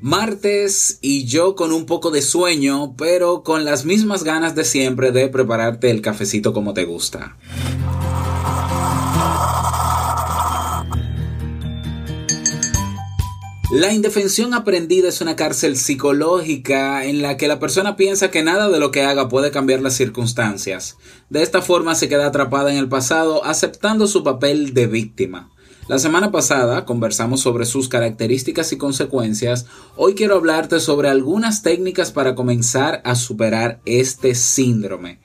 Martes y yo con un poco de sueño, pero con las mismas ganas de siempre de prepararte el cafecito como te gusta. La indefensión aprendida es una cárcel psicológica en la que la persona piensa que nada de lo que haga puede cambiar las circunstancias. De esta forma se queda atrapada en el pasado aceptando su papel de víctima. La semana pasada conversamos sobre sus características y consecuencias. Hoy quiero hablarte sobre algunas técnicas para comenzar a superar este síndrome.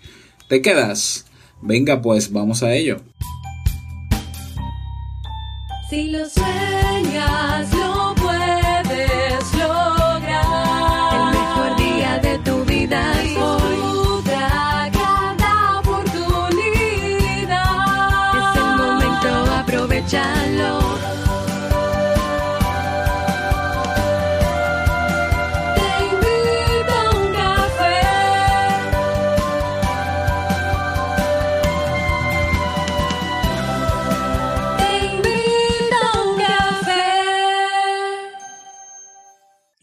¿Te quedas? Venga pues, vamos a ello. Si lo sueñas,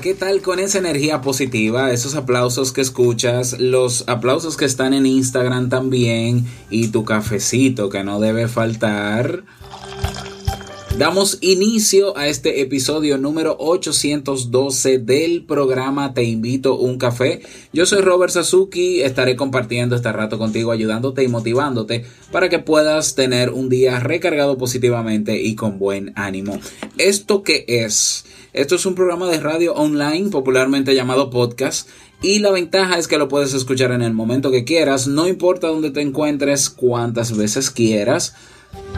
¿Qué tal con esa energía positiva? Esos aplausos que escuchas, los aplausos que están en Instagram también y tu cafecito que no debe faltar. Damos inicio a este episodio número 812 del programa Te invito un café. Yo soy Robert Sasuki, estaré compartiendo este rato contigo, ayudándote y motivándote para que puedas tener un día recargado positivamente y con buen ánimo. ¿Esto qué es? Esto es un programa de radio online, popularmente llamado podcast. Y la ventaja es que lo puedes escuchar en el momento que quieras, no importa dónde te encuentres, cuántas veces quieras.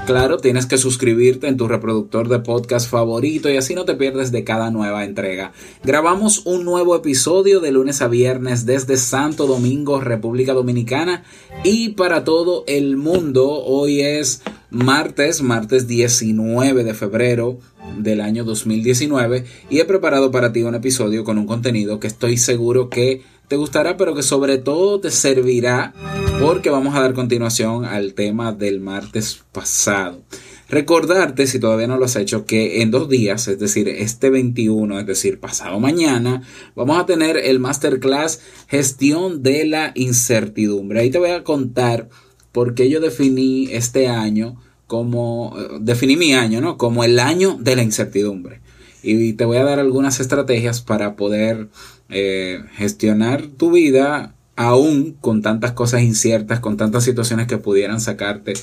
Claro, tienes que suscribirte en tu reproductor de podcast favorito y así no te pierdes de cada nueva entrega. Grabamos un nuevo episodio de lunes a viernes desde Santo Domingo, República Dominicana y para todo el mundo. Hoy es martes, martes 19 de febrero del año 2019 y he preparado para ti un episodio con un contenido que estoy seguro que te gustará pero que sobre todo te servirá porque vamos a dar continuación al tema del martes pasado. Recordarte, si todavía no lo has hecho, que en dos días, es decir, este 21, es decir, pasado mañana, vamos a tener el masterclass Gestión de la Incertidumbre. Ahí te voy a contar por qué yo definí este año como, definí mi año, ¿no? Como el año de la incertidumbre. Y te voy a dar algunas estrategias para poder eh, gestionar tu vida aún con tantas cosas inciertas, con tantas situaciones que pudieran sacarte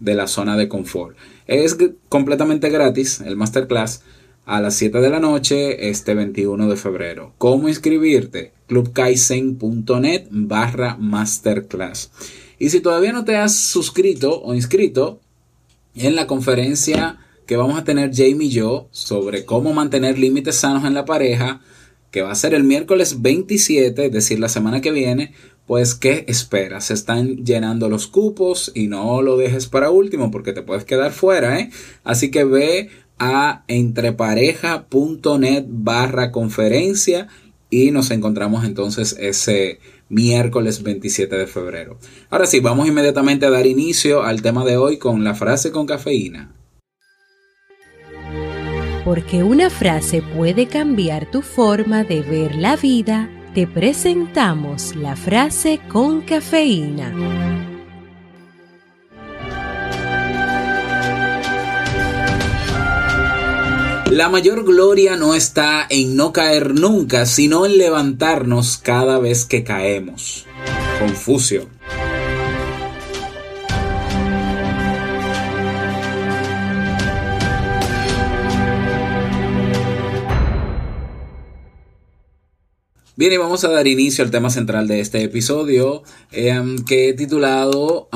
de la zona de confort. Es completamente gratis el masterclass a las 7 de la noche este 21 de febrero. ¿Cómo inscribirte? clubkaisen.net barra masterclass. Y si todavía no te has suscrito o inscrito, en la conferencia que vamos a tener Jamie y yo sobre cómo mantener límites sanos en la pareja, que va a ser el miércoles 27, es decir, la semana que viene, pues ¿qué esperas? Se están llenando los cupos y no lo dejes para último porque te puedes quedar fuera, ¿eh? Así que ve a entrepareja.net barra conferencia y nos encontramos entonces ese miércoles 27 de febrero. Ahora sí, vamos inmediatamente a dar inicio al tema de hoy con la frase con cafeína. Porque una frase puede cambiar tu forma de ver la vida, te presentamos la frase con cafeína. La mayor gloria no está en no caer nunca, sino en levantarnos cada vez que caemos. Confucio. Bien, y vamos a dar inicio al tema central de este episodio, em, que he titulado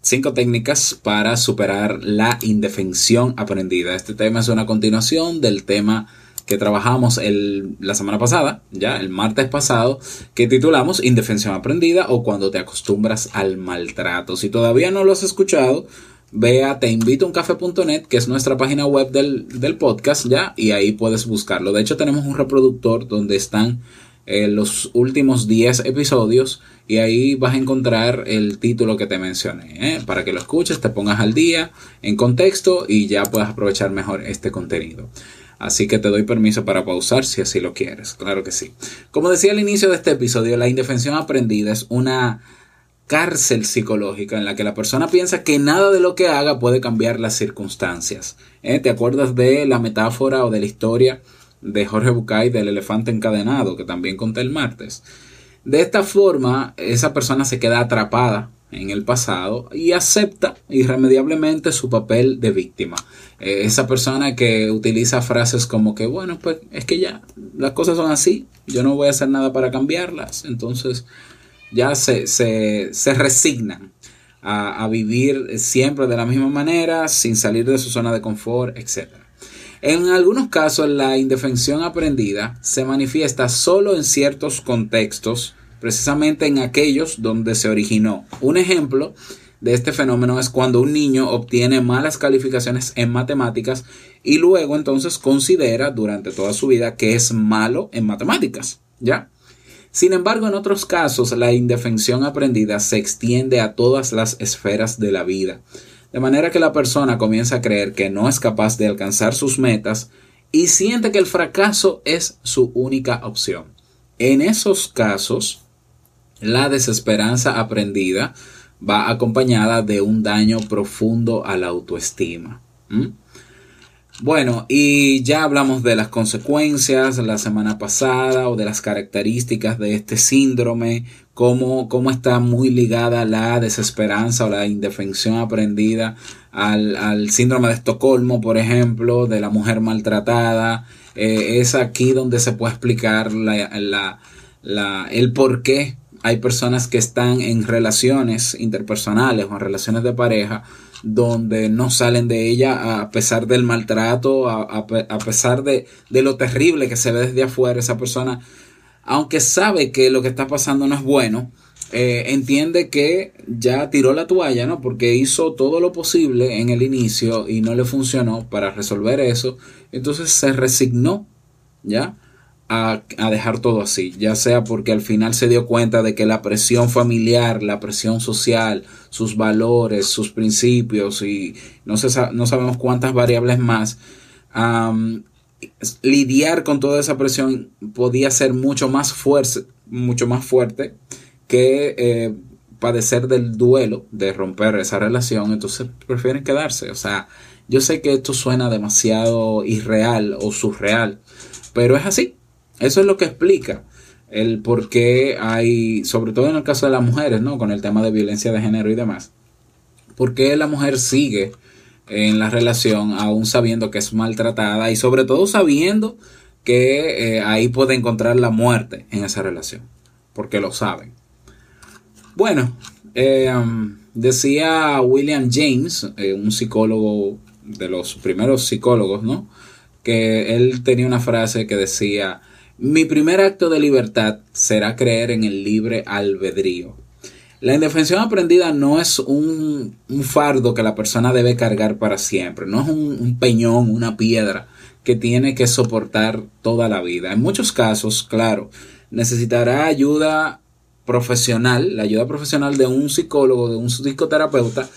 5 técnicas para superar la indefensión aprendida. Este tema es una continuación del tema que trabajamos el, la semana pasada, ya el martes pasado, que titulamos Indefensión aprendida o cuando te acostumbras al maltrato. Si todavía no lo has escuchado, ve a teinvitouncafe.net, que es nuestra página web del, del, podcast, ya, y ahí puedes buscarlo. De hecho, tenemos un reproductor donde están eh, los últimos 10 episodios y ahí vas a encontrar el título que te mencioné, ¿eh? para que lo escuches, te pongas al día, en contexto y ya puedas aprovechar mejor este contenido. Así que te doy permiso para pausar si así lo quieres, claro que sí. Como decía al inicio de este episodio, la indefensión aprendida es una cárcel psicológica en la que la persona piensa que nada de lo que haga puede cambiar las circunstancias. ¿Eh? ¿Te acuerdas de la metáfora o de la historia de Jorge Bucay del elefante encadenado que también conté el martes? De esta forma, esa persona se queda atrapada en el pasado y acepta irremediablemente su papel de víctima. Eh, esa persona que utiliza frases como que, bueno, pues es que ya las cosas son así, yo no voy a hacer nada para cambiarlas, entonces ya se, se, resignan a, a, vivir siempre de la misma manera, sin salir de su zona de confort, etc. En algunos casos la indefensión aprendida se manifiesta solo en ciertos contextos, precisamente en aquellos donde se originó. Un ejemplo de este fenómeno es cuando un niño obtiene malas calificaciones en matemáticas y luego entonces considera durante toda su vida que es malo en matemáticas, ¿ya? Sin embargo, en otros casos, la indefensión aprendida se extiende a todas las esferas de la vida, de manera que la persona comienza a creer que no es capaz de alcanzar sus metas y siente que el fracaso es su única opción. En esos casos, la desesperanza aprendida va acompañada de un daño profundo a la autoestima. Bueno, y ya hablamos de las consecuencias la semana pasada o de las características de este síndrome, cómo, cómo está muy ligada la desesperanza o la indefensión aprendida al, síndrome de Estocolmo, por ejemplo, de la mujer maltratada. Eh, es aquí donde se puede explicar la, el por qué hay personas que están en relaciones interpersonales o en relaciones de pareja donde no salen de ella a pesar del maltrato, a, pesar de, lo terrible que se ve desde afuera, esa persona, aunque sabe que lo que está pasando no es bueno, eh, entiende que ya tiró la toalla, ¿no? Porque hizo todo lo posible en el inicio y no le funcionó para resolver eso, entonces se resignó, ¿ya? A, dejar todo así, ya sea porque al final se dio cuenta de que la presión familiar, la presión social, sus valores, sus principios y no, no sabemos cuántas variables más, lidiar con toda esa presión podía ser mucho más fuerte, mucho más fuerte que eh, padecer del duelo de romper esa relación, entonces prefieren quedarse. O sea, yo sé que esto suena demasiado irreal o surreal, pero es así. Eso es lo que explica el por qué hay, sobre todo en el caso de las mujeres, ¿no? Con el tema de violencia de género y demás. ¿Por qué la mujer sigue en la relación aún sabiendo que es maltratada y sobre todo sabiendo que eh, ahí puede encontrar la muerte en esa relación? Porque lo saben. Bueno, eh, um, decía William James, eh, un psicólogo de los primeros psicólogos, ¿no? Que él tenía una frase que decía, mi primer acto de libertad será creer en el libre albedrío. La indefensión aprendida no es un, fardo que la persona debe cargar para siempre, no es un, peñón, una piedra que tiene que soportar toda la vida. En muchos casos, claro, necesitará ayuda profesional, la ayuda profesional de un psicólogo, de un psicoterapeuta,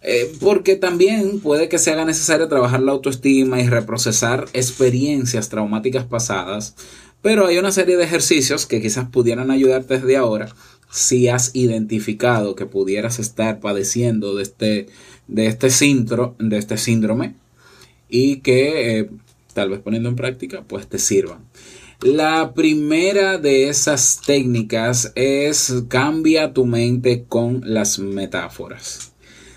eh, porque también puede que se haga necesario trabajar la autoestima y reprocesar experiencias traumáticas pasadas pero hay una serie de ejercicios que quizás pudieran ayudarte desde ahora si has identificado que pudieras estar padeciendo de este, de este, de este síndrome y que eh, tal vez poniendo en práctica pues te sirvan. La primera de esas técnicas es cambia tu mente con las metáforas.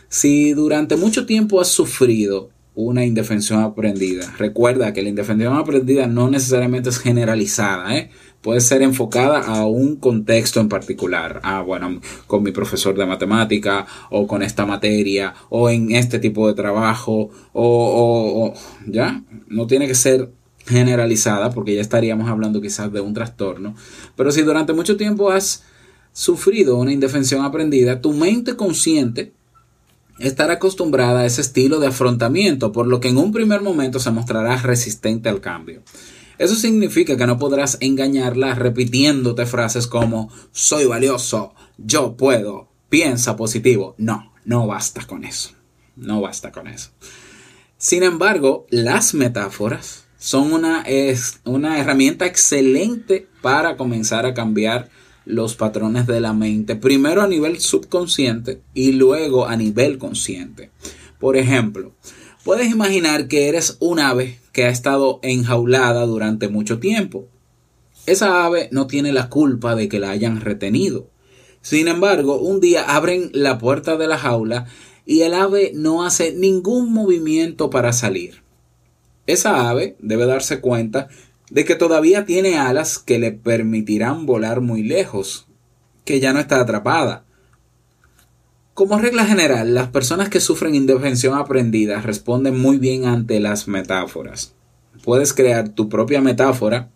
Si durante mucho tiempo has sufrido una indefensión aprendida. Recuerda que la indefensión aprendida no necesariamente es generalizada, ¿eh? puede ser enfocada a un contexto en particular. Ah, bueno, con mi profesor de matemática, o con esta materia, o en este tipo de trabajo, o, o, o ya, no tiene que ser generalizada, porque ya estaríamos hablando quizás de un trastorno, pero si durante mucho tiempo has sufrido una indefensión aprendida, tu mente consciente estará acostumbrada a ese estilo de afrontamiento, por lo que en un primer momento se mostrará resistente al cambio. Eso significa que no podrás engañarla repitiéndote frases como soy valioso, yo puedo, piensa positivo. No, no basta con eso. No basta con eso. Sin embargo, las metáforas son una, es una herramienta excelente para comenzar a cambiar los patrones de la mente, primero a nivel subconsciente y luego a nivel consciente. Por ejemplo, puedes imaginar que eres un ave que ha estado enjaulada durante mucho tiempo. Esa ave no tiene la culpa de que la hayan retenido. Sin embargo, un día abren la puerta de la jaula y el ave no hace ningún movimiento para salir. Esa ave debe darse cuenta de que todavía tiene alas que le permitirán volar muy lejos, que ya no está atrapada. Como regla general, las personas que sufren indefensión aprendida responden muy bien ante las metáforas. Puedes crear tu propia metáfora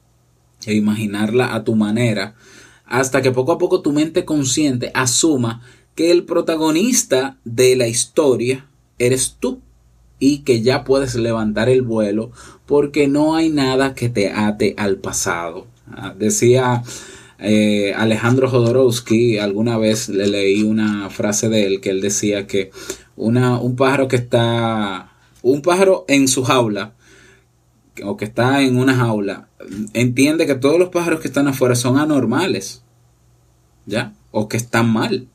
e imaginarla a tu manera hasta que poco a poco tu mente consciente asuma que el protagonista de la historia eres tú y que ya puedes levantar el vuelo porque no hay nada que te ate al pasado. Ah, decía eh, Alejandro Jodorowsky, alguna vez le leí una frase de él que él decía que una, un pájaro que está, un pájaro en su jaula, o que está en una jaula, entiende que todos los pájaros que están afuera son anormales, ¿ya? O que están mal.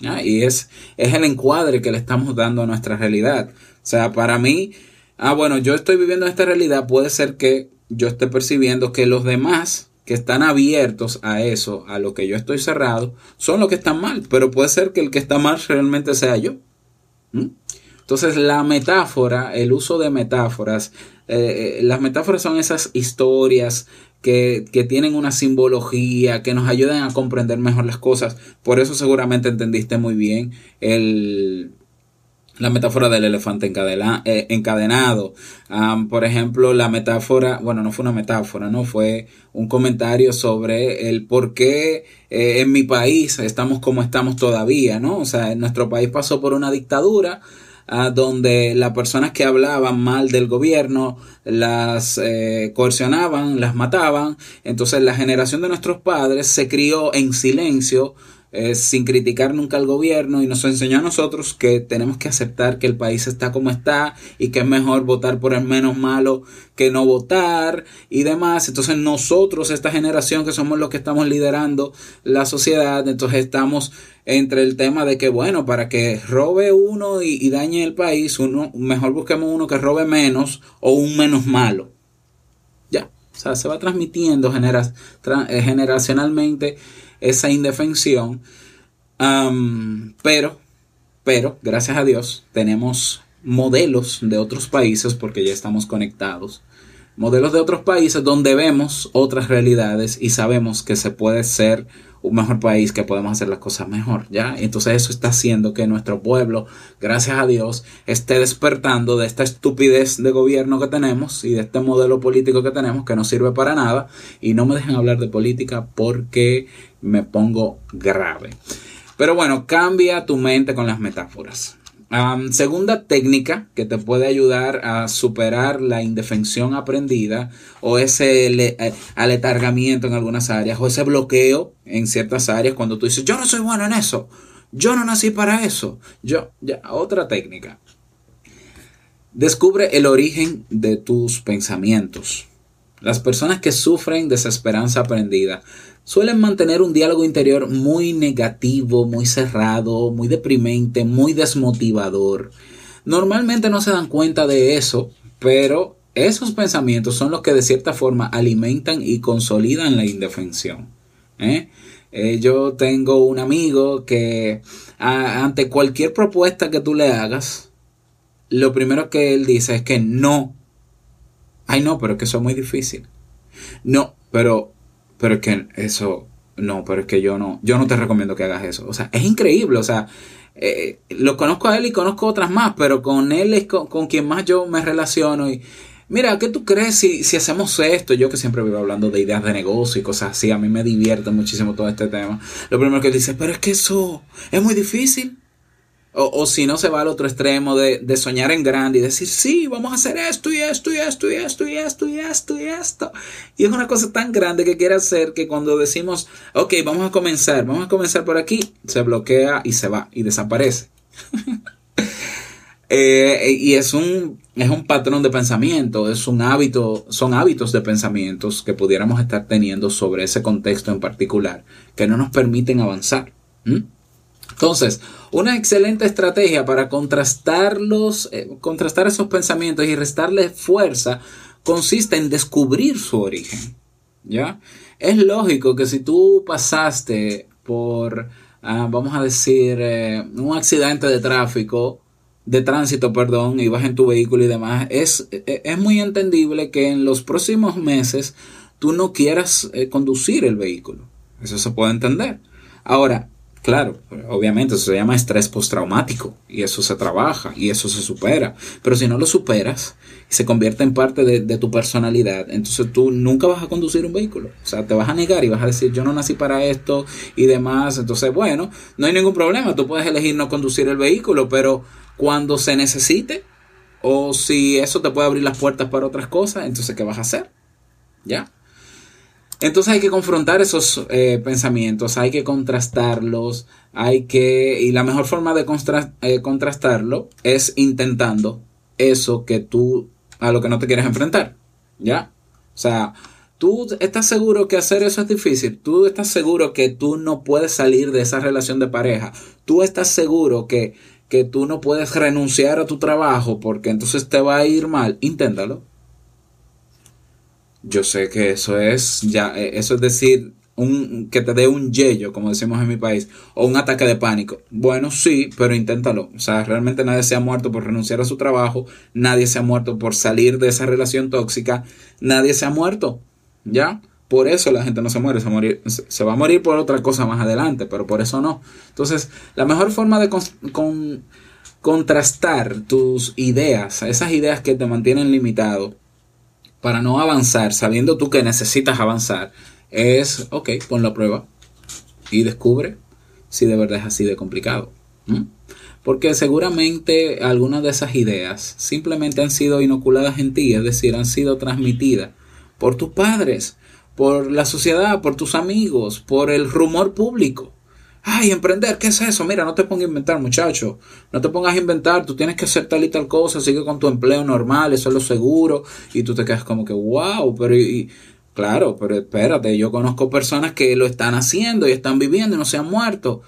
Y es, es el encuadre que le estamos dando a nuestra realidad. O sea, para mí, ah, bueno, yo estoy viviendo esta realidad, puede ser que yo esté percibiendo que los demás que están abiertos a eso, a lo que yo estoy cerrado, son los que están mal, pero puede ser que el que está mal realmente sea yo. Entonces la metáfora, el uso de metáforas, eh, eh, las metáforas son esas historias que, que, tienen una simbología, que nos ayudan a comprender mejor las cosas. Por eso seguramente entendiste muy bien el, la metáfora del elefante eh, encadenado. por ejemplo, la metáfora, bueno, no fue una metáfora, no fue un comentario sobre el por qué eh, en mi país estamos como estamos todavía, ¿no? O sea, en nuestro país pasó por una dictadura. Ah, donde las personas que hablaban mal del gobierno las eh, coercionaban, las mataban. Entonces la generación de nuestros padres se crió en silencio sin criticar nunca al gobierno y nos enseñó a nosotros que tenemos que aceptar que el país está como está y que es mejor votar por el menos malo que no votar y demás. Entonces nosotros, esta generación que somos los que estamos liderando la sociedad, entonces estamos entre el tema de que, bueno, para que robe uno y, dañe el país, uno, mejor busquemos uno que robe menos o un menos malo. Ya, o sea, se va transmitiendo eh, generacionalmente esa indefensión. pero, pero, gracias a Dios, tenemos modelos de otros países, porque ya estamos conectados, modelos de otros países donde vemos otras realidades y sabemos que se puede ser un mejor país, que podemos hacer las cosas mejor, ¿ya? Entonces eso está haciendo que nuestro pueblo, gracias a Dios, esté despertando de esta estupidez de gobierno que tenemos y de este modelo político que tenemos que no sirve para nada y no me dejen hablar de política porque me pongo grave. Pero bueno, cambia tu mente con las metáforas. segunda técnica que te puede ayudar a superar la indefensión aprendida o ese eh, aletargamiento en algunas áreas o ese bloqueo en ciertas áreas cuando tú dices yo no soy bueno en eso, yo no nací para eso, yo, ya, otra técnica. Descubre el origen de tus pensamientos. Las personas que sufren desesperanza aprendida suelen mantener un diálogo interior muy negativo, muy cerrado, muy deprimente, muy desmotivador. Normalmente no se dan cuenta de eso, pero esos pensamientos son los que de cierta forma alimentan y consolidan la indefensión. ¿eh? Eh, yo tengo un amigo que ante cualquier propuesta que tú le hagas, lo primero que él dice es que no. Ay, no, pero que eso es muy difícil. No, pero pero es que eso, no, pero es que yo no, yo no te recomiendo que hagas eso. O sea, es increíble, o sea, eh, lo conozco a él y conozco otras más, pero con él es con, quien más yo me relaciono y mira, ¿qué tú crees si, si hacemos esto? Yo que siempre vivo hablando de ideas de negocio y cosas así, a mí me divierte muchísimo todo este tema. Lo primero que dice, pero es que eso es muy difícil. O, si no se va al otro extremo de, soñar en grande y decir, sí, vamos a hacer esto y esto y esto y esto y esto y esto y esto. Y es una cosa tan grande que quiere hacer que cuando decimos, ok, vamos a comenzar, vamos a comenzar por aquí, se bloquea y se va y desaparece. Eh, y es un, es un patrón de pensamiento, es un hábito, son hábitos de pensamientos que pudiéramos estar teniendo sobre ese contexto en particular que no nos permiten avanzar. Entonces, una excelente estrategia para contrastarlos, eh, contrastar esos pensamientos y restarles fuerza consiste en descubrir su origen. ¿Ya? Es lógico que si tú pasaste por, ah, vamos a decir, eh, un accidente de tráfico, de tránsito, perdón, y vas en tu vehículo y demás, es, e, es muy entendible que en los próximos meses tú no quieras eh, conducir el vehículo. Eso se puede entender. Ahora, claro, obviamente eso se llama estrés postraumático y eso se trabaja y eso se supera. Pero si no lo superas y se convierte en parte de, de, tu personalidad, entonces tú nunca vas a conducir un vehículo. O sea, te vas a negar y vas a decir, yo no nací para esto y demás. Entonces, bueno, no hay ningún problema. Tú puedes elegir no conducir el vehículo, pero cuando se necesite o si eso te puede abrir las puertas para otras cosas, entonces ¿qué vas a hacer? ¿Ya? Entonces hay que confrontar esos eh, pensamientos, hay que contrastarlos, hay que... Y la mejor forma de eh, contrastarlo es intentando eso que tú, a lo que no te quieres enfrentar, ¿ya? O sea, tú estás seguro que hacer eso es difícil, tú estás seguro que tú no puedes salir de esa relación de pareja, tú estás seguro que que tú no puedes renunciar a tu trabajo porque entonces te va a ir mal, inténtalo. Yo sé que eso es ya eh, eso es decir un que te dé un yello, como decimos en mi país, o un ataque de pánico. Bueno, sí, pero inténtalo. O sea, realmente nadie se ha muerto por renunciar a su trabajo, nadie se ha muerto por salir de esa relación tóxica, nadie se ha muerto. ¿Ya? Por eso la gente no se muere, se, se va a morir por otra cosa más adelante, pero por eso no. Entonces, la mejor forma de contrastar tus ideas, esas ideas que te mantienen limitado, para no avanzar, sabiendo tú que necesitas avanzar, es, ok, pon la prueba y descubre si de verdad es así de complicado. Porque seguramente algunas de esas ideas simplemente han sido inoculadas en ti, es decir, han sido transmitidas por tus padres por la sociedad, por tus amigos, por el rumor público. Ay, emprender, ¿qué es eso? Mira, no te pongas a inventar, muchacho. No te pongas a inventar, tú tienes que hacer tal y tal cosa, sigue con tu empleo normal, eso es lo seguro. Y tú te quedas como que, wow, pero y, claro, pero espérate, yo conozco personas que lo están haciendo y están viviendo y no se han muerto.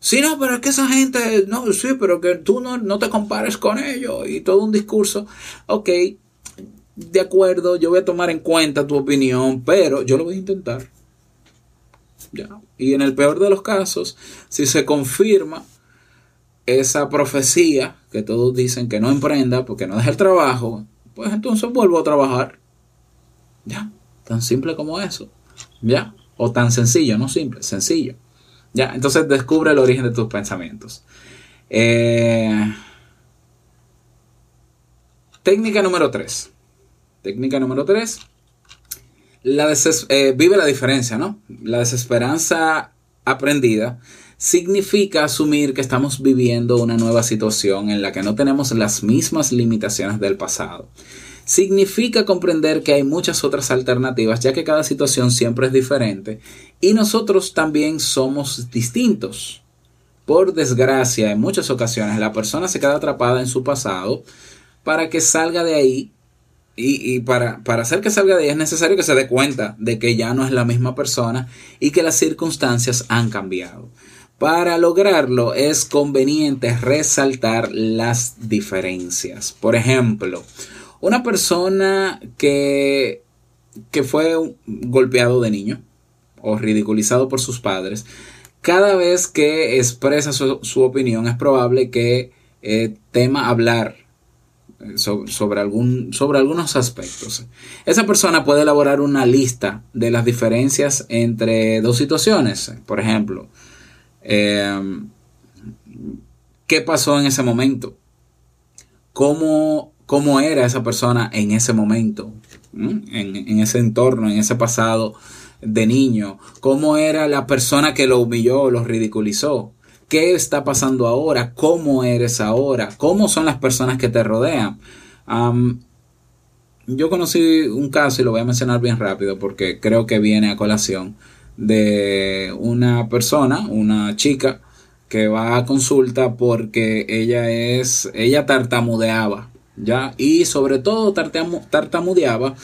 Sí, no, pero es que esa gente, no, sí, pero que tú no, no te compares con ellos y todo un discurso. Ok, de acuerdo, yo voy a tomar en cuenta tu opinión, pero yo lo voy a intentar. Ya. Y en el peor de los casos, si se confirma esa profecía que todos dicen que no emprenda porque no deja el trabajo, pues entonces vuelvo a trabajar. Ya, tan simple como eso. Ya, o tan sencillo, no simple, sencillo. Ya, entonces descubre el origen de tus pensamientos. Eh, técnica número 3. Técnica número 3. La eh, vive la diferencia, ¿no? La desesperanza aprendida significa asumir que estamos viviendo una nueva situación en la que no tenemos las mismas limitaciones del pasado. Significa comprender que hay muchas otras alternativas, ya que cada situación siempre es diferente y nosotros también somos distintos. Por desgracia, en muchas ocasiones la persona se queda atrapada en su pasado para que salga de ahí y, para, para, hacer que salga de ahí es necesario que se dé cuenta de que ya no es la misma persona y que las circunstancias han cambiado. Para lograrlo es conveniente resaltar las diferencias. Por ejemplo, una persona que, que fue golpeado de niño o ridiculizado por sus padres, cada vez que expresa su, opinión es probable que eh, tema hablar sobre, algún, sobre algunos aspectos. Esa persona puede elaborar una lista de las diferencias entre dos situaciones. Por ejemplo, em, ¿qué pasó en ese momento? ¿Cómo, cómo era esa persona en ese momento, en, en, ese entorno, en ese pasado de niño, cómo era la persona que lo humilló, lo ridiculizó, qué está pasando ahora, cómo eres ahora, cómo son las personas que te rodean. yo conocí un caso y lo voy a mencionar bien rápido porque creo que viene a colación de una persona, una chica, que va a consulta porque ella es, ella tartamudeaba, ¿ya? Y sobre todo tartamudeaba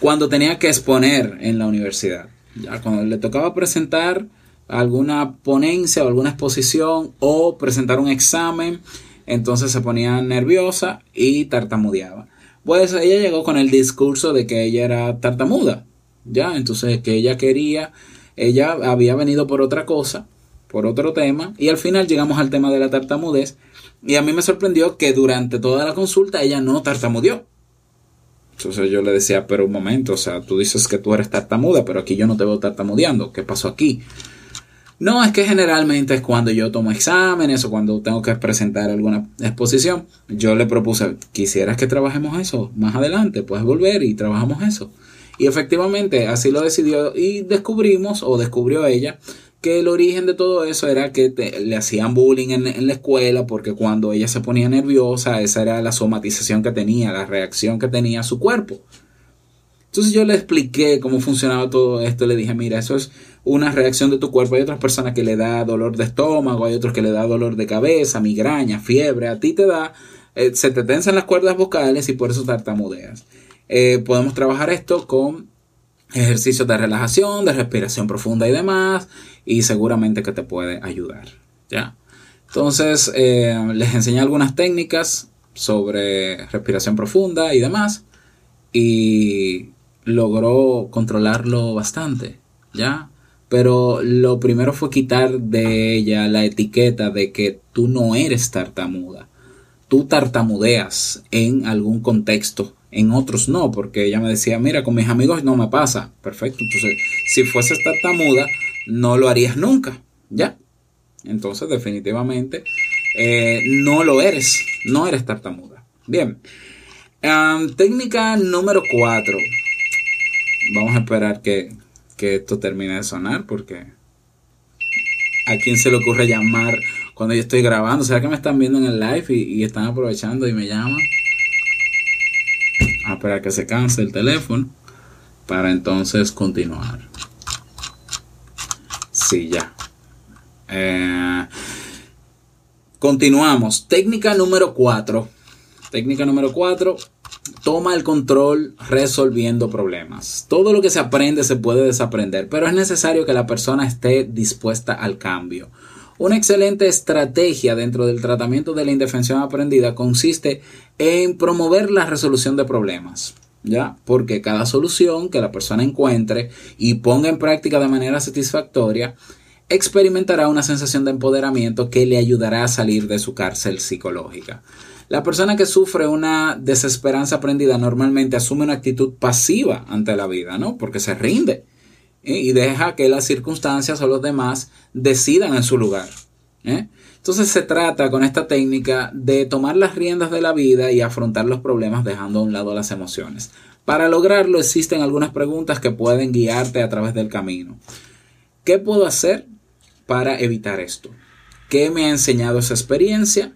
cuando tenía que exponer en la universidad, ya cuando le tocaba presentar alguna ponencia o alguna exposición o presentar un examen, entonces se ponía nerviosa y tartamudeaba. Pues ella llegó con el discurso de que ella era tartamuda, ya, entonces que ella quería, ella había venido por otra cosa, por otro tema, y al final llegamos al tema de la tartamudez, y a mí me sorprendió que durante toda la consulta ella no tartamudeó. Entonces yo le decía, pero un momento, o sea, tú dices que tú eres tartamuda, pero aquí yo no te veo tartamudeando, ¿qué pasó aquí? No, es que generalmente es cuando yo tomo exámenes o cuando tengo que presentar alguna exposición. Yo le propuse, quisieras que trabajemos eso más adelante, puedes volver y trabajamos eso. Y efectivamente así lo decidió y descubrimos, o descubrió ella, que el origen de todo eso era que le hacían bullying en, en, la escuela porque cuando ella se ponía nerviosa, esa era la somatización que tenía, la reacción que tenía su cuerpo. Entonces yo le expliqué cómo funcionaba todo esto. Le dije, mira, eso es una reacción de tu cuerpo. Hay otras personas que le da dolor de estómago, hay otros que le da dolor de cabeza, migraña, fiebre. A ti te da, eh, se te tensan las cuerdas vocales y por eso tartamudeas. Eh, podemos trabajar esto con ejercicios de relajación, de respiración profunda y demás. Y seguramente que te puede ayudar. ¿Ya? Entonces eh, les enseñé algunas técnicas sobre respiración profunda y demás. Y logró controlarlo bastante, ¿ya? Pero lo primero fue quitar de ella la etiqueta de que tú no eres tartamuda. Tú tartamudeas en algún contexto, en otros no, porque ella me decía, mira, con mis amigos no me pasa. Perfecto, entonces, si fueses tartamuda, no lo harías nunca, ¿ya? Entonces, definitivamente, eh, no lo eres, no eres tartamuda. Bien, técnica número 4 vamos a esperar que, esto termine de sonar porque a quién se le ocurre llamar cuando yo estoy grabando. ¿Será que me están viendo en el live y, están aprovechando y me llaman? A esperar que se canse el teléfono para entonces continuar. Sí, ya. Eh, continuamos. Técnica número 4. Técnica número 4 toma el control resolviendo problemas. Todo lo que se aprende se puede desaprender, pero es necesario que la persona esté dispuesta al cambio. Una excelente estrategia dentro del tratamiento de la indefensión aprendida consiste en promover la resolución de problemas. ¿Ya? Porque cada solución que la persona encuentre y ponga en práctica de manera satisfactoria experimentará una sensación de empoderamiento que le ayudará a salir de su cárcel psicológica. La persona que sufre una desesperanza aprendida normalmente asume una actitud pasiva ante la vida, ¿no? Porque se rinde ¿eh? y deja que las circunstancias o los demás decidan en su lugar. ¿eh? Entonces se trata con esta técnica de tomar las riendas de la vida y afrontar los problemas dejando a un lado las emociones. Para lograrlo existen algunas preguntas que pueden guiarte a través del camino. ¿Qué puedo hacer para evitar esto? ¿Qué me ha enseñado esa experiencia?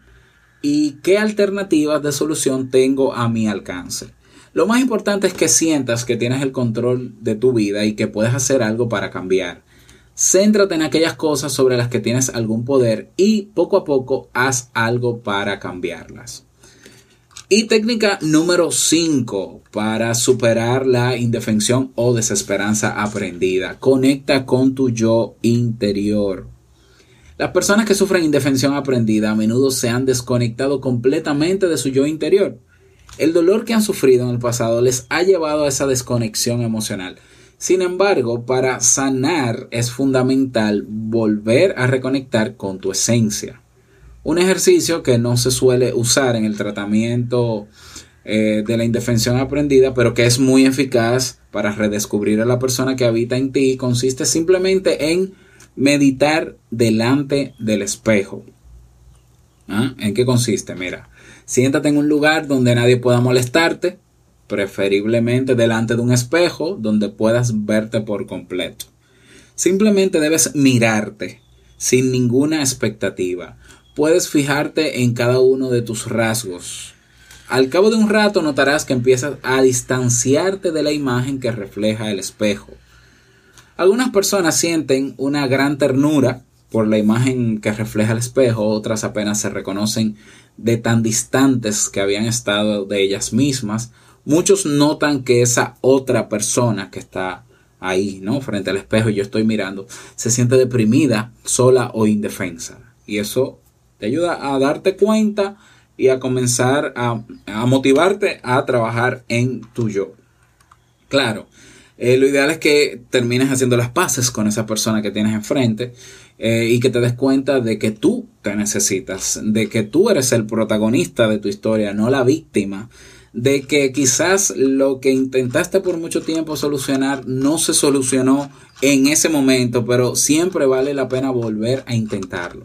Y qué alternativas de solución tengo a mi alcance. Lo más importante es que sientas que tienes el control de tu vida y que puedes hacer algo para cambiar. Céntrate en aquellas cosas sobre las que tienes algún poder y poco a poco haz algo para cambiarlas. Y técnica número 5 para superar la indefensión o desesperanza aprendida. Conecta con tu yo interior. Las personas que sufren indefensión aprendida a menudo se han desconectado completamente de su yo interior. El dolor que han sufrido en el pasado les ha llevado a esa desconexión emocional. Sin embargo, para sanar es fundamental volver a reconectar con tu esencia. Un ejercicio que no se suele usar en el tratamiento eh, de la indefensión aprendida, pero que es muy eficaz para redescubrir a la persona que habita en ti, consiste simplemente en meditar delante del espejo. ¿Ah? ¿En qué consiste? Mira, Siéntate en un lugar donde nadie pueda molestarte, preferiblemente delante de un espejo donde puedas verte por completo. Simplemente debes mirarte sin ninguna expectativa. Puedes fijarte en cada uno de tus rasgos. Al cabo de un rato notarás que empiezas a distanciarte de la imagen que refleja el espejo. Algunas personas sienten una gran ternura por la imagen que refleja el espejo, otras apenas se reconocen de tan distantes que habían estado de ellas mismas. Muchos notan que esa otra persona que está ahí, ¿no? Frente al espejo y yo estoy mirando, se siente deprimida, sola o indefensa. Y eso te ayuda a darte cuenta y a comenzar a, a motivarte a trabajar en tu yo. Claro, eh, lo ideal es que termines haciendo las paces con esa persona que tienes enfrente eh, y que te des cuenta de que tú te necesitas, de que tú eres el protagonista de tu historia, no la víctima, de que quizás lo que intentaste por mucho tiempo solucionar no se solucionó en ese momento, pero siempre vale la pena volver a intentarlo.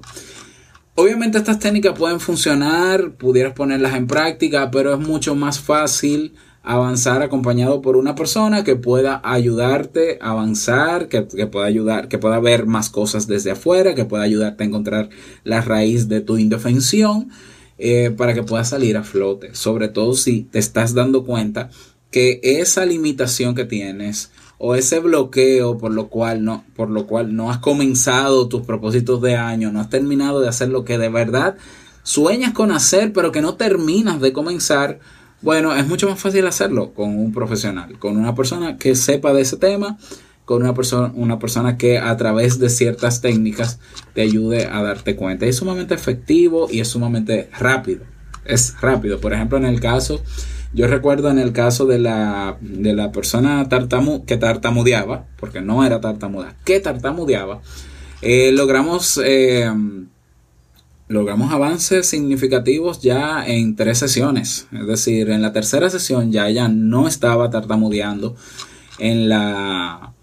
Obviamente estas técnicas pueden funcionar, pudieras ponerlas en práctica, pero es mucho más fácil avanzar acompañado por una persona que pueda ayudarte a avanzar, que, pueda ayudar, que pueda ver más cosas desde afuera, que pueda ayudarte a encontrar la raíz de tu indefensión eh, para que puedas salir a flote. Sobre todo si te estás dando cuenta que esa limitación que tienes o ese bloqueo por lo cual no, por lo cual no has comenzado tus propósitos de año, no has terminado de hacer lo que de verdad sueñas con hacer, pero que no terminas de comenzar, bueno, es mucho más fácil hacerlo con un profesional, con una persona que sepa de ese tema, con una persona, una persona que a través de ciertas técnicas te ayude a darte cuenta. Es sumamente efectivo y es sumamente rápido. Es rápido. Por ejemplo, en el caso, yo recuerdo en el caso de la, de la persona que tartamudeaba, porque no era tartamuda, que tartamudeaba, eh, logramos eh, logramos avances significativos ya en tres sesiones. Es decir, en la tercera sesión ya ella no estaba tartamudeando en la,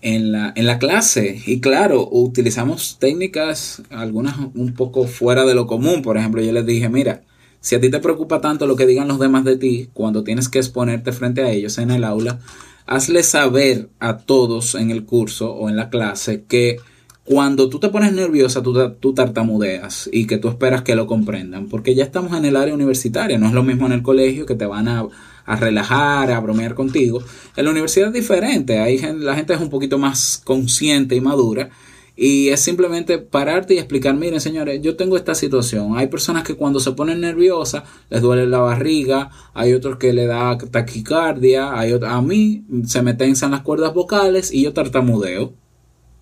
en la, en la clase. Y claro, utilizamos técnicas, algunas un poco fuera de lo común. Por ejemplo, yo les dije, mira, si a ti te preocupa tanto lo que digan los demás de ti cuando tienes que exponerte frente a ellos en el aula, hazle saber a todos en el curso o en la clase que cuando tú te pones nerviosa, tú, tartamudeas y que tú esperas que lo comprendan, porque ya estamos en el área universitaria, no es lo mismo en el colegio que te van a, relajar, a bromear contigo. En la universidad es diferente, ahí la gente es un poquito más consciente y madura. Y es simplemente pararte y explicar, miren señores, yo tengo esta situación. Hay personas que cuando se ponen nerviosas les duele la barriga, hay otros que le da taquicardia, hay a mí se me tensan las cuerdas vocales y yo tartamudeo.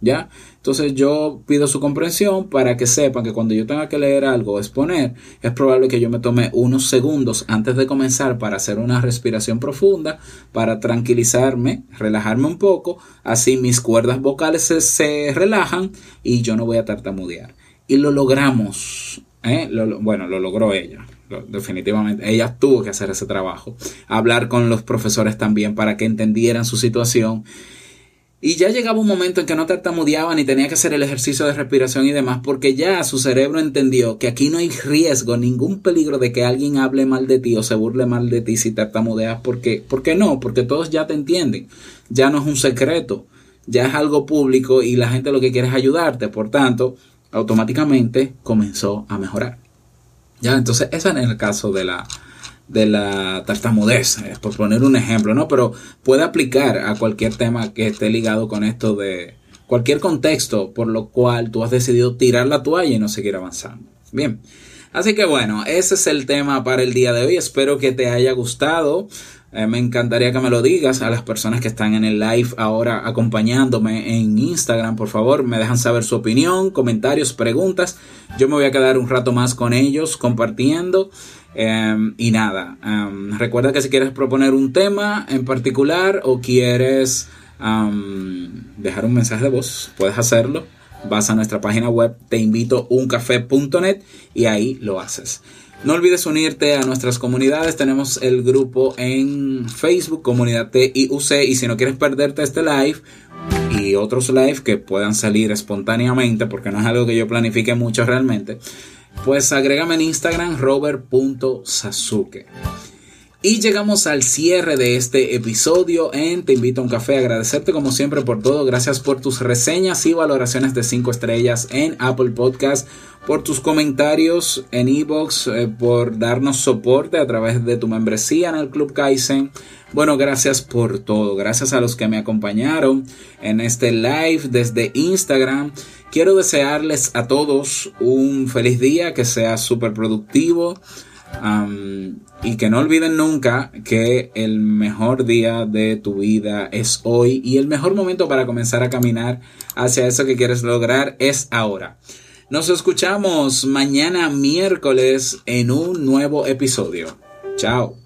¿Ya? Entonces yo pido su comprensión para que sepan que cuando yo tenga que leer algo o exponer, es probable que yo me tome unos segundos antes de comenzar para hacer una respiración profunda, para tranquilizarme, relajarme un poco, así mis cuerdas vocales se, relajan y yo no voy a tartamudear. Y lo logramos. ¿eh? bueno, lo logró ella definitivamente. Ella tuvo que hacer ese trabajo. Hablar con los profesores también para que entendieran su situación y ya llegaba un momento en que no tartamudeaba ni tenía que hacer el ejercicio de respiración y demás, porque ya su cerebro entendió que aquí no hay riesgo, ningún peligro de que alguien hable mal de ti o se burle mal de ti si tartamudeas. porque ¿Por qué no? Porque todos ya te entienden. Ya no es un secreto, ya es algo público y la gente lo que quiere es ayudarte. Por tanto, automáticamente comenzó a mejorar. Ya, entonces, ese es el caso de la, de la tartamudez, eh, por poner un ejemplo, ¿no? Pero puede aplicar a cualquier tema que esté ligado con esto de cualquier contexto por lo cual tú has decidido tirar la toalla y no seguir avanzando. Bien. Así que bueno, ese es el tema para el día de hoy. Espero que te haya gustado. Eh, me encantaría que me lo digas a las personas que están en el live ahora acompañándome en Instagram. Por favor, me dejan saber su opinión, comentarios, preguntas. Yo me voy a quedar un rato más con ellos compartiendo. Em, y nada, em, recuerda que si quieres proponer un tema en particular o quieres dejar un mensaje de voz, puedes hacerlo. Vas a nuestra página web teinvitouncafé.net y ahí lo haces. No olvides unirte a nuestras comunidades. Tenemos el grupo en Facebook, Comunidad TIUC. Y si no quieres perderte este live y otros live que puedan salir espontáneamente, porque no es algo que yo planifique mucho realmente, pues agrégame en Instagram robert.sasuke. Y llegamos al cierre de este episodio en Te invito a un café. Agradecerte como siempre por todo. Gracias por tus reseñas y valoraciones de 5 estrellas en Apple Podcast, por tus comentarios en Ebox, eh, por darnos soporte a través de tu membresía en el Club Kaizen. Bueno, gracias por todo. Gracias a los que me acompañaron en este live desde Instagram. Quiero desearles a todos un feliz día, que sea súper productivo y que no olviden nunca que el mejor día de tu vida es hoy y el mejor momento para comenzar a caminar hacia eso que quieres lograr es ahora. Nos escuchamos mañana miércoles en un nuevo episodio. Chao.